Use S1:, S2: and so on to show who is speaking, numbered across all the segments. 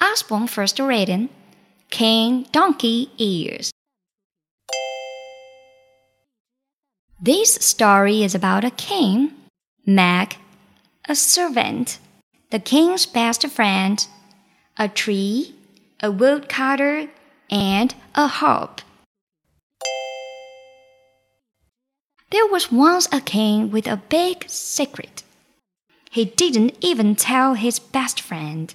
S1: Usborne first written King Donkey Ears. This story is about a king, Meg, a servant, the king's best friend, a tree, a woodcutter, and a harp. There was once a king with a big secret. He didn't even tell his best friend.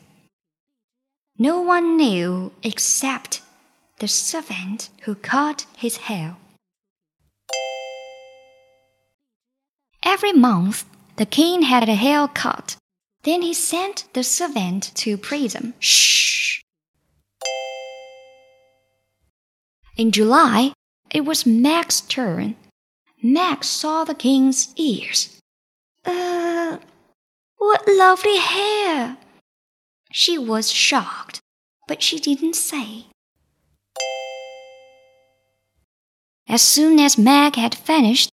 S1: No one knew except the servant who cut his hair. Every month, the king had a hair cut. Then he sent the servant to prison. Shh! In July, it was Meg's turn. Meg saw the king's ears. Uh, what lovely hair! She was shocked, but she didn't say. As soon as Meg had finished,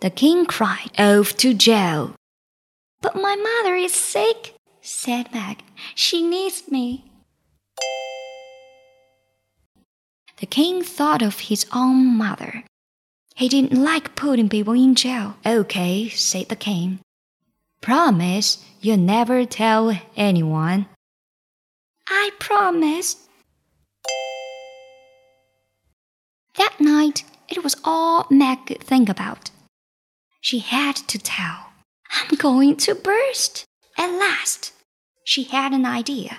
S1: the king cried off to jail. But my mother is sick, said Meg. She needs me. The king thought of his own mother. He didn't like putting people in jail. Okay, said the king. Promise you'll never tell anyone. I promise. That night, it was all Meg could think about. She had to tell. I'm going to burst. At last, she had an idea.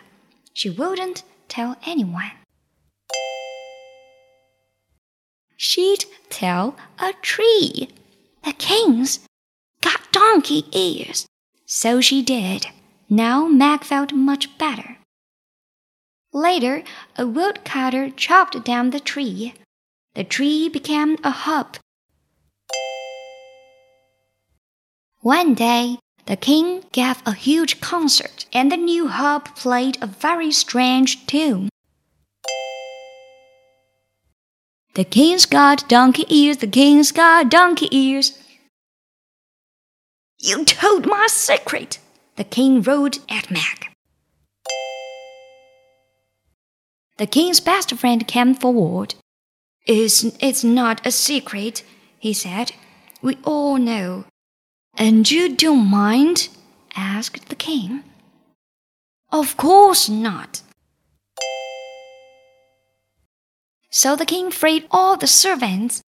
S1: She wouldn't tell anyone. She'd tell a tree. The king's got donkey ears. So she did. Now Meg felt much better. Later, a woodcutter chopped down the tree. The tree became a harp. One day, the king gave a huge concert, and the new harp played a very strange tune. The king's got donkey ears, the king's got donkey ears. You told my secret, the king roared at Meg. The king's best friend came forward. It's, it's not a secret, he said. We all know. And you don't mind? asked the king. Of course not. So the king freed all the servants,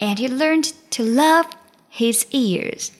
S1: and he learned to love his ears.